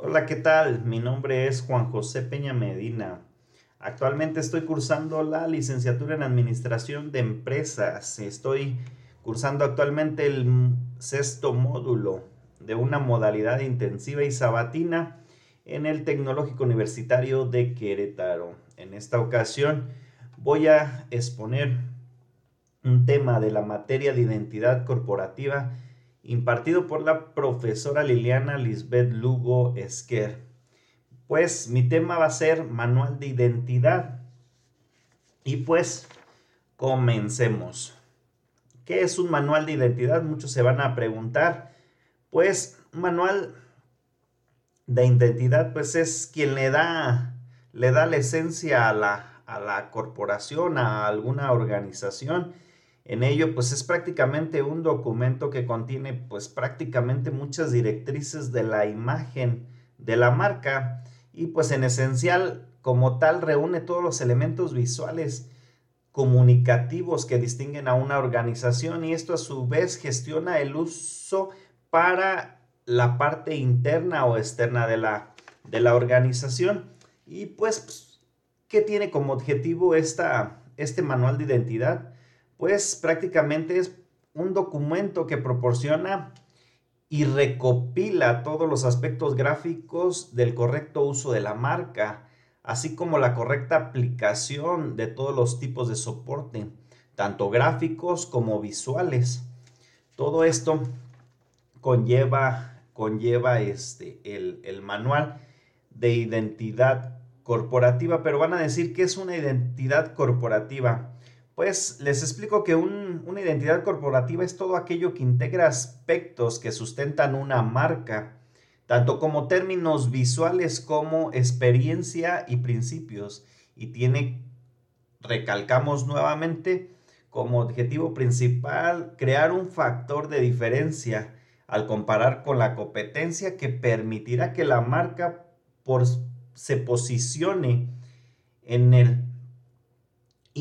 Hola, ¿qué tal? Mi nombre es Juan José Peña Medina. Actualmente estoy cursando la licenciatura en Administración de Empresas. Estoy cursando actualmente el sexto módulo de una modalidad intensiva y sabatina en el Tecnológico Universitario de Querétaro. En esta ocasión voy a exponer un tema de la materia de identidad corporativa impartido por la profesora Liliana Lisbeth Lugo Esquer. Pues mi tema va a ser manual de identidad. Y pues comencemos. ¿Qué es un manual de identidad? Muchos se van a preguntar. Pues un manual de identidad pues es quien le da, le da la esencia a la, a la corporación, a alguna organización en ello, pues es prácticamente un documento que contiene pues prácticamente muchas directrices de la imagen de la marca y pues en esencial como tal reúne todos los elementos visuales comunicativos que distinguen a una organización y esto a su vez gestiona el uso para la parte interna o externa de la, de la organización. Y pues, ¿qué tiene como objetivo esta, este manual de identidad? Pues prácticamente es un documento que proporciona y recopila todos los aspectos gráficos del correcto uso de la marca, así como la correcta aplicación de todos los tipos de soporte, tanto gráficos como visuales. Todo esto conlleva, conlleva este, el, el manual de identidad corporativa, pero van a decir que es una identidad corporativa. Pues les explico que una identidad corporativa es todo aquello que integra aspectos que sustentan una marca, tanto como términos visuales como experiencia y principios, y tiene, recalcamos nuevamente, como objetivo principal crear un factor de diferencia al comparar con la competencia que permitirá que la marca se posicione en el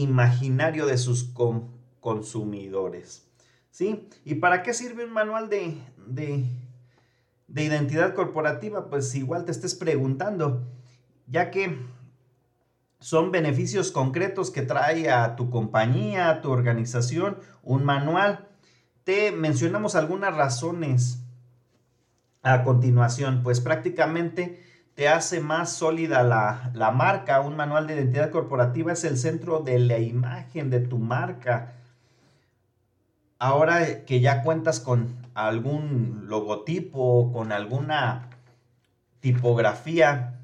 imaginario de sus consumidores. ¿Sí? ¿Y para qué sirve un manual de, de, de identidad corporativa? Pues igual te estés preguntando, ya que son beneficios concretos que trae a tu compañía, a tu organización, un manual. Te mencionamos algunas razones a continuación, pues prácticamente te hace más sólida la, marca. Un manual de identidad corporativa es el centro de la imagen de tu marca. Ahora que ya cuentas con algún logotipo, con alguna tipografía,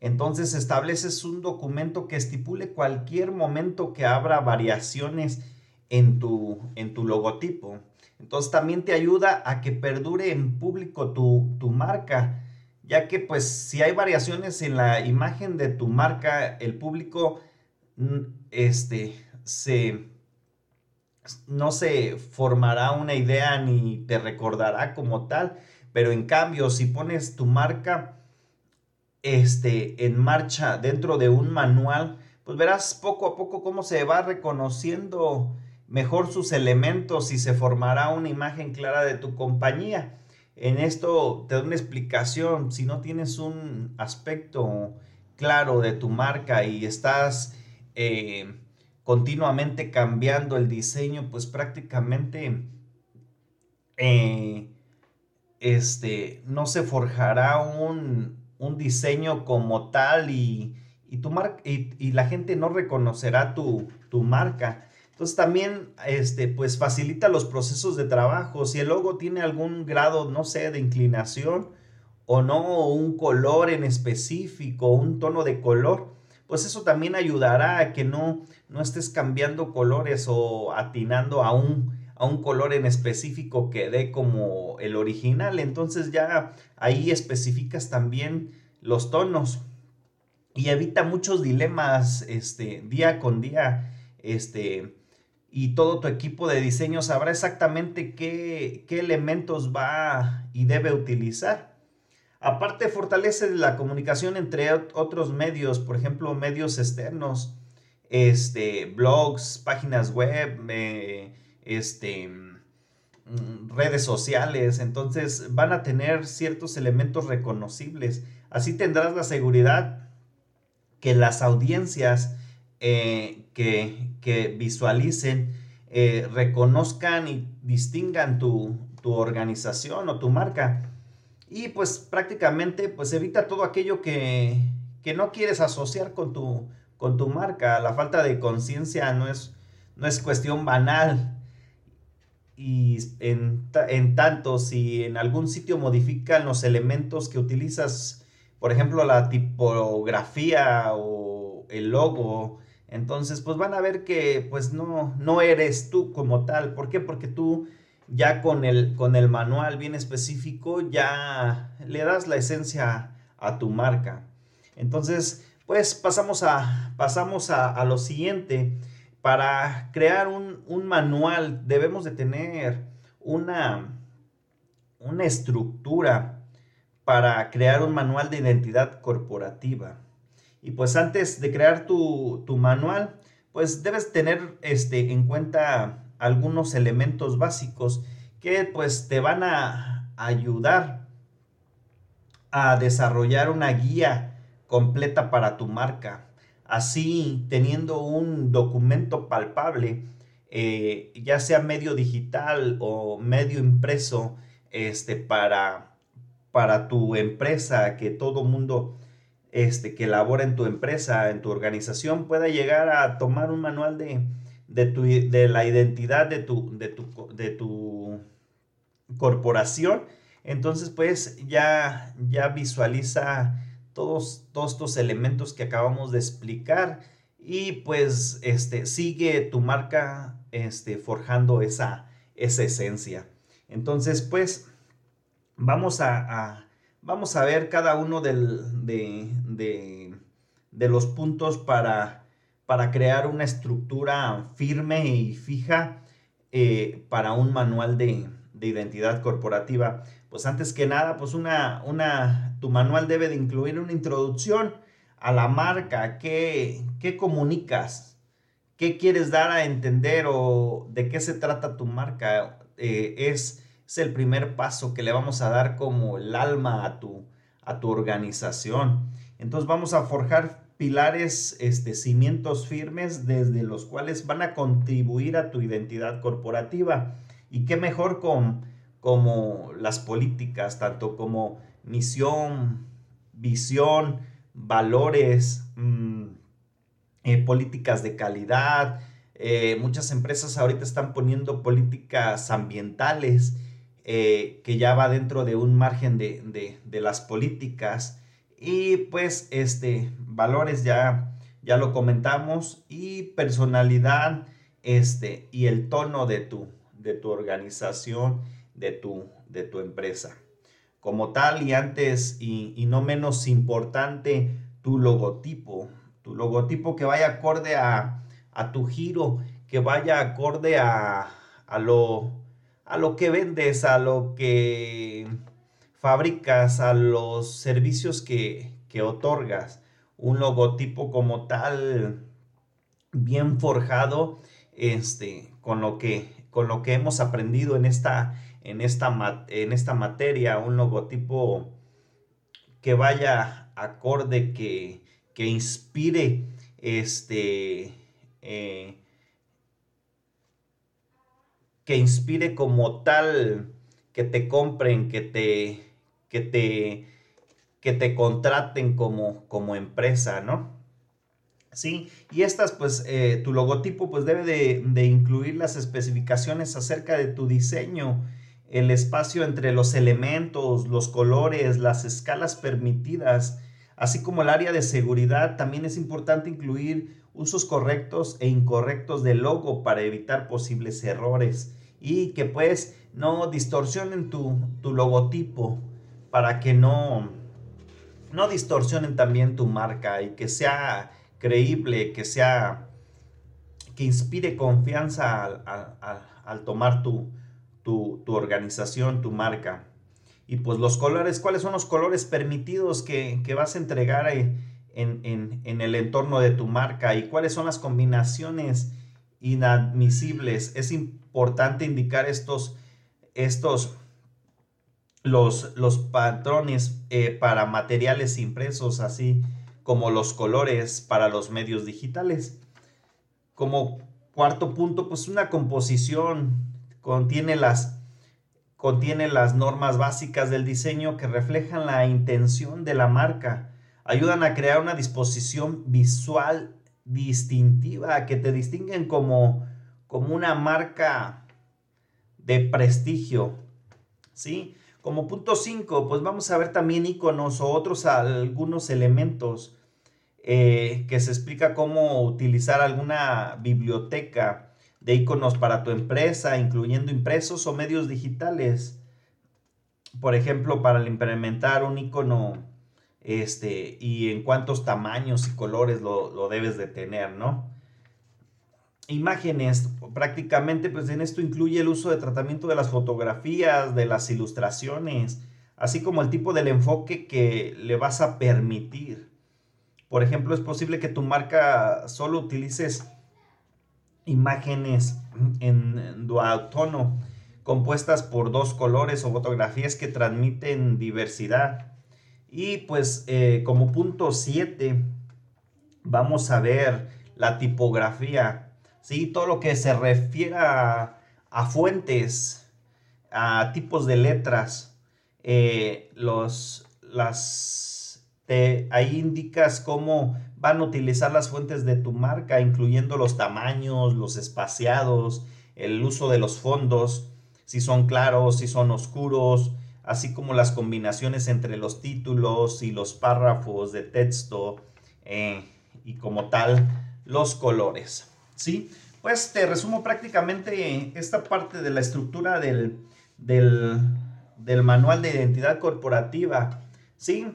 entonces estableces un documento que estipule cualquier momento que abra variaciones en tu, en tu logotipo. Entonces también te ayuda a que perdure en público tu, tu marca ya que pues si hay variaciones en la imagen de tu marca, el público mm, este, se, no se formará una idea ni te recordará como tal, pero en cambio si pones tu marca este, en marcha dentro de un manual, pues verás poco a poco cómo se va reconociendo mejor sus elementos y se formará una imagen clara de tu compañía. En esto te doy una explicación. Si no tienes un aspecto claro de tu marca y estás eh, continuamente cambiando el diseño, pues prácticamente eh, este, no se forjará un, diseño como tal y, tu y, la gente no reconocerá tu, tu marca. Entonces también este, pues facilita los procesos de trabajo. Si el logo tiene algún grado, no sé, de inclinación o no, un color en específico, un tono de color, pues eso también ayudará a que no, no estés cambiando colores o atinando a un, a un color en específico que dé como el original. Entonces ya ahí especificas también los tonos y evita muchos dilemas este, día con día. Este, y todo tu equipo de diseño sabrá exactamente qué, elementos va y debe utilizar. Aparte, fortalece la comunicación entre otros medios, por ejemplo, medios externos, este, blogs, páginas web, este, mm, redes sociales, entonces van a tener ciertos elementos reconocibles. Así tendrás la seguridad que las audiencias eh, que, visualicen, eh, reconozcan y distingan tu, organización o tu marca. Y pues prácticamente pues evita todo aquello que, no quieres asociar con tu, con tu marca. La falta de conciencia no es, no es cuestión banal. Y en, en tanto, si en algún sitio modifican los elementos que utilizas, por ejemplo, la tipografía o el logo, entonces, pues van a ver que pues no, no eres tú como tal. ¿Por qué? Porque tú ya con el, con el manual bien específico ya le das la esencia a tu marca. Entonces, pues pasamos a, pasamos a, lo siguiente. Para crear un, un, manual debemos de tener una, una estructura para crear un manual de identidad corporativa. Y pues antes de crear tu, manual, pues debes tener este, en cuenta algunos elementos básicos que pues te van a ayudar a desarrollar una guía completa para tu marca. Así, teniendo un documento palpable, eh, ya sea medio digital o medio impreso, este, para, para tu empresa, que todo mundo este, que labora en tu empresa, en tu organización, pueda llegar a tomar un manual de, de, la identidad de tu, de tu, de tu corporación. Entonces, pues ya, ya visualiza todos, todos estos elementos que acabamos de explicar y pues este, sigue tu marca este, forjando esa, esa esencia. Entonces, pues vamos a Vamos a ver cada uno de, los puntos para, para, crear una estructura firme y fija eh, para un manual de, identidad corporativa. Pues antes que nada, pues una, una, tu manual debe de incluir una introducción a la marca, qué, qué comunicas, qué quieres dar a entender o de qué se trata tu marca. Eh, es es el primer paso que le vamos a dar como el alma a tu, a tu organización. Entonces vamos a forjar pilares, este, cimientos firmes desde los cuales van a contribuir a tu identidad corporativa. Y qué mejor con, como las políticas, tanto como misión, visión, valores, mm, eh, políticas de calidad. Eh, muchas empresas ahorita están poniendo políticas ambientales eh, que ya va dentro de un margen de, las políticas. Y pues este valores ya ya lo comentamos y personalidad este y el tono de tu de tu organización de tu de tu empresa. Como tal y antes y, no menos importante tu logotipo tu logotipo que vaya acorde a, a tu giro que vaya acorde a, a lo a lo que vendes, a lo que fabricas, a los servicios que, otorgas. Un logotipo como tal, bien forjado, este, con lo que, con lo que hemos aprendido en esta, en esta, en esta materia, un logotipo que vaya acorde, que, que inspire este, eh, que inspire como tal, que te compren, que te, que te, que te contraten como, como empresa, ¿no? Sí, y estas, pues, eh, tu logotipo, pues, debe de, de, incluir las especificaciones acerca de tu diseño, el espacio entre los elementos, los colores, las escalas permitidas, así como el área de seguridad. También es importante incluir usos correctos e incorrectos del logo para evitar posibles errores y que pues no distorsionen tu, logotipo para que no, no distorsionen también tu marca y que sea creíble, que sea, que inspire confianza al, tomar tu, tu, organización, tu marca. Y pues los colores, ¿cuáles son los colores permitidos que, vas a entregar en, en, el entorno de tu marca? ¿Y cuáles son las combinaciones inadmisibles? Es importante indicar estos, estos, los, los patrones eh, para materiales impresos, así como los colores para los medios digitales. Como cuarto punto, pues una composición contiene las, contiene las normas básicas del diseño que reflejan la intención de la marca. Ayudan a crear una disposición visual distintiva que te distinguen como, como una marca de prestigio. ¿Sí? Como punto 5, pues vamos a ver también iconos o otros algunos elementos eh, que se explica cómo utilizar alguna biblioteca de iconos para tu empresa, incluyendo impresos o medios digitales. Por ejemplo, para implementar un icono este, y en cuántos tamaños y colores lo, lo debes de tener, ¿no? Imágenes, prácticamente, pues en esto incluye el uso de tratamiento de las fotografías, de las ilustraciones, así como el tipo del enfoque que le vas a permitir. Por ejemplo, es posible que tu marca solo utilices imágenes en duatono compuestas por dos colores o fotografías que transmiten diversidad. Y pues eh, como punto 7 vamos a ver la tipografía, ¿sí? todo lo que se refiere a, fuentes, a tipos de letras, eh, los, las ahí indicas cómo van a utilizar las fuentes de tu marca, incluyendo los tamaños, los espaciados, el uso de los fondos, si son claros, si son oscuros, así como las combinaciones entre los títulos y los párrafos de texto eh, y como tal los colores. ¿Sí? Pues te resumo prácticamente esta parte de la estructura del, del, del manual de identidad corporativa. ¿Sí?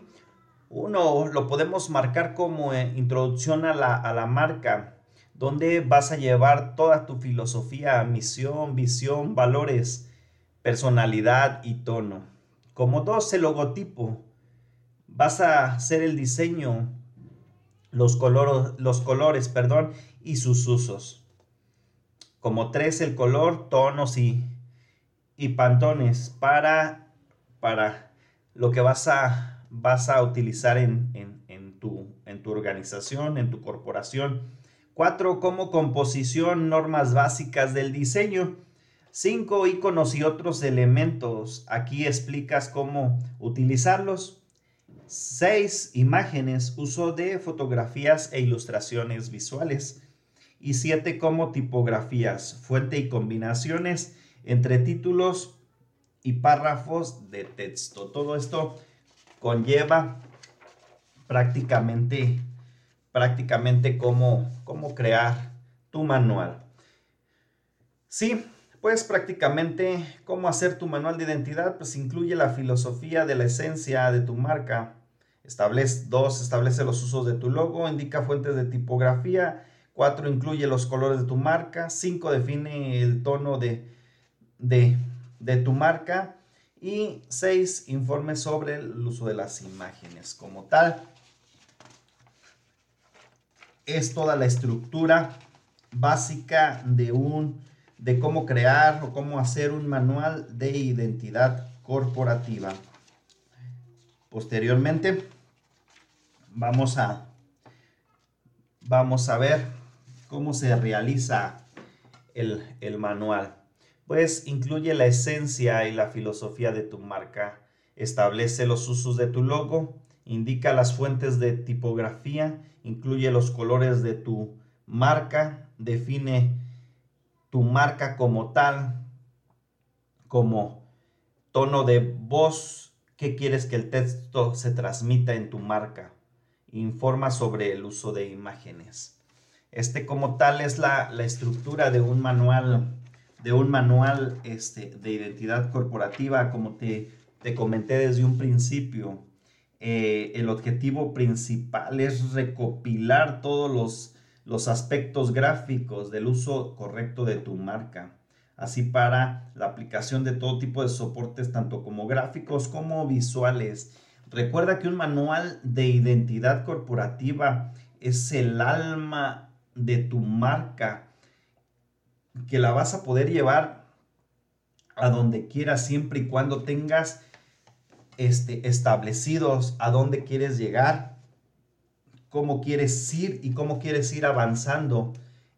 Uno lo podemos marcar como eh, introducción a la, marca, donde vas a llevar toda tu filosofía, misión, visión, valores, personalidad y tono. Como dos, el logotipo. Vas a hacer el diseño, los, los colores, perdón, y sus usos. Como tres, el color, tonos y, y pantones para, para lo que vas a vas a utilizar en, tu, en tu organización, en tu corporación. Cuatro, como composición, normas básicas del diseño. Cinco, iconos y otros elementos. Aquí explicas cómo utilizarlos. Seis, imágenes, uso de fotografías e ilustraciones visuales. Y siete, como tipografías, fuente y combinaciones entre títulos y párrafos de texto. Todo esto conlleva prácticamente, prácticamente cómo, cómo crear tu manual. Sí, pues prácticamente cómo hacer tu manual de identidad, pues incluye la filosofía de la esencia de tu marca. Establece, dos, establece los usos de tu logo, indica fuentes de tipografía. Cuatro, incluye los colores de tu marca. Cinco, define el tono de, de, de tu marca. Y seis, informes sobre el uso de las imágenes como tal. Es toda la estructura básica de un de cómo crear o cómo hacer un manual de identidad corporativa. Posteriormente vamos a vamos a ver cómo se realiza el, el manual pues incluye la esencia y la filosofía de tu marca, establece los usos de tu logo, indica las fuentes de tipografía, incluye los colores de tu marca, define tu marca como tal, como tono de voz, qué quieres que el texto se transmita en tu marca, informa sobre el uso de imágenes. Este como tal es la, la estructura de un manual de un manual este, de identidad corporativa, como te, te comenté desde un principio. Eh, el objetivo principal es recopilar todos los, los aspectos gráficos del uso correcto de tu marca, así para la aplicación de todo tipo de soportes, tanto como gráficos como visuales. Recuerda que un manual de identidad corporativa es el alma de tu marca que la vas a poder llevar a donde quieras siempre y cuando tengas este, establecidos a dónde quieres llegar, cómo quieres ir y cómo quieres ir avanzando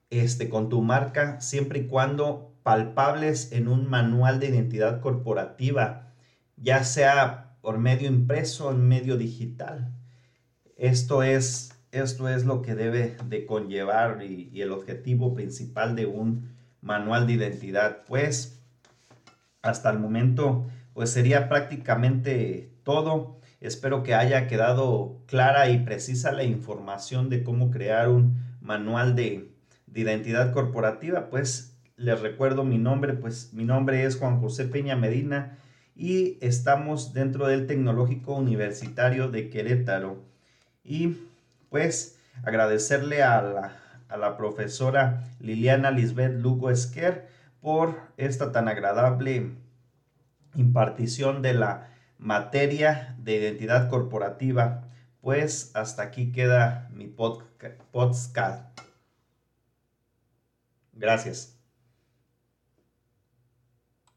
este, con tu marca, siempre y cuando palpables en un manual de identidad corporativa, ya sea por medio impreso o en medio digital. Esto es, esto es lo que debe de conllevar y, el objetivo principal de un manual de identidad. Pues hasta el momento, pues sería prácticamente todo. Espero que haya quedado clara y precisa la información de cómo crear un manual de, de identidad corporativa. Pues les recuerdo mi nombre, pues mi nombre es Juan José Peña Medina y estamos dentro del Tecnológico Universitario de Querétaro. Y pues agradecerle a la, a la profesora Liliana Lisbeth Lugo Esquer por esta tan agradable impartición de la materia de identidad corporativa. Pues hasta aquí queda mi podcast. Gracias.